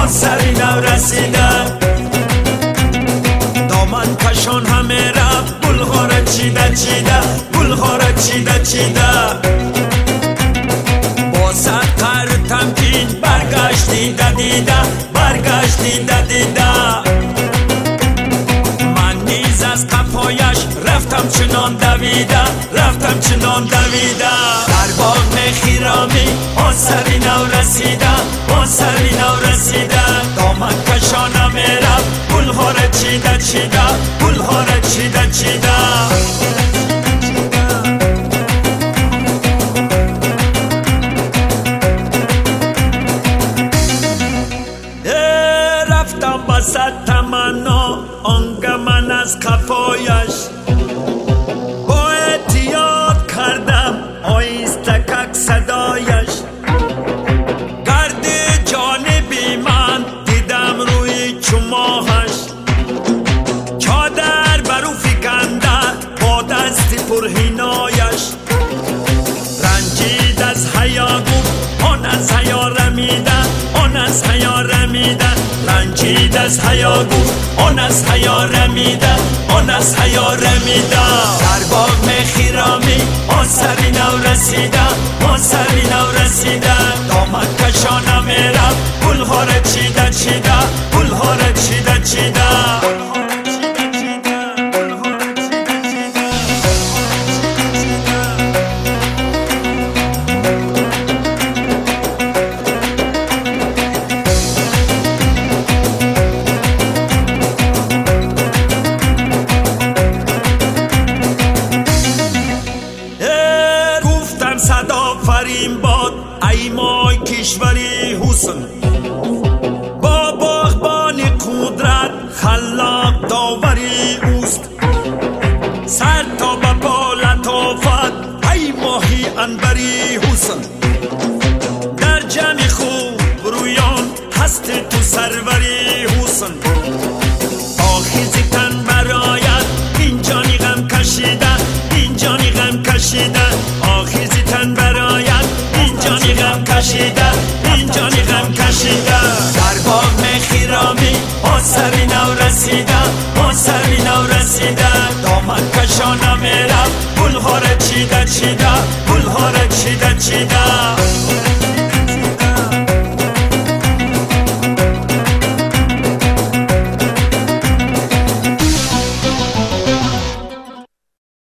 باز سرینم رسیدم دامن کشان همه رفت گل را چیده چیده گل را چیده چیده. با سر تر تمکین برگشت دیده دیده دیده. دویده رفتم چنان دویده در باغ خیرامی آن سری نو رسیده آن سری نو رسیده دامن کشانم میرم گلها را چیده چیده گلها را چیده چیده رفتم با صد تمنا آنگه من از کفایش آیستکک صدایش. گرد جانبی من دیدم روی چماهش چادر برو فکنده با دستی پرهینایش. رنجید از حیا گفت آن از حیا رمیده آن از حیا رمیده. رنجید از حیا گفت آن از حیا رمیده آن از حیا رمیده. در باغ خیرامی سری نو رسیده آن سری نو رسیده. دامن کشانم میرم گلها را چیده چیده گلها را چیده چیده. ای مای کشوری حسن. با باغبان قدرت خلاق داوری اوست. سر تا به پا لطافت ای ماهی انبری حسن. در جمع خوب رویان هست تو سروری حسن. غم کشیدن اینجانی غم کشیدن در باغ خیرامی آن سری نو رسیدن آن سری نو رسیدن دامن کشانم میرم گلها را چیده چیده.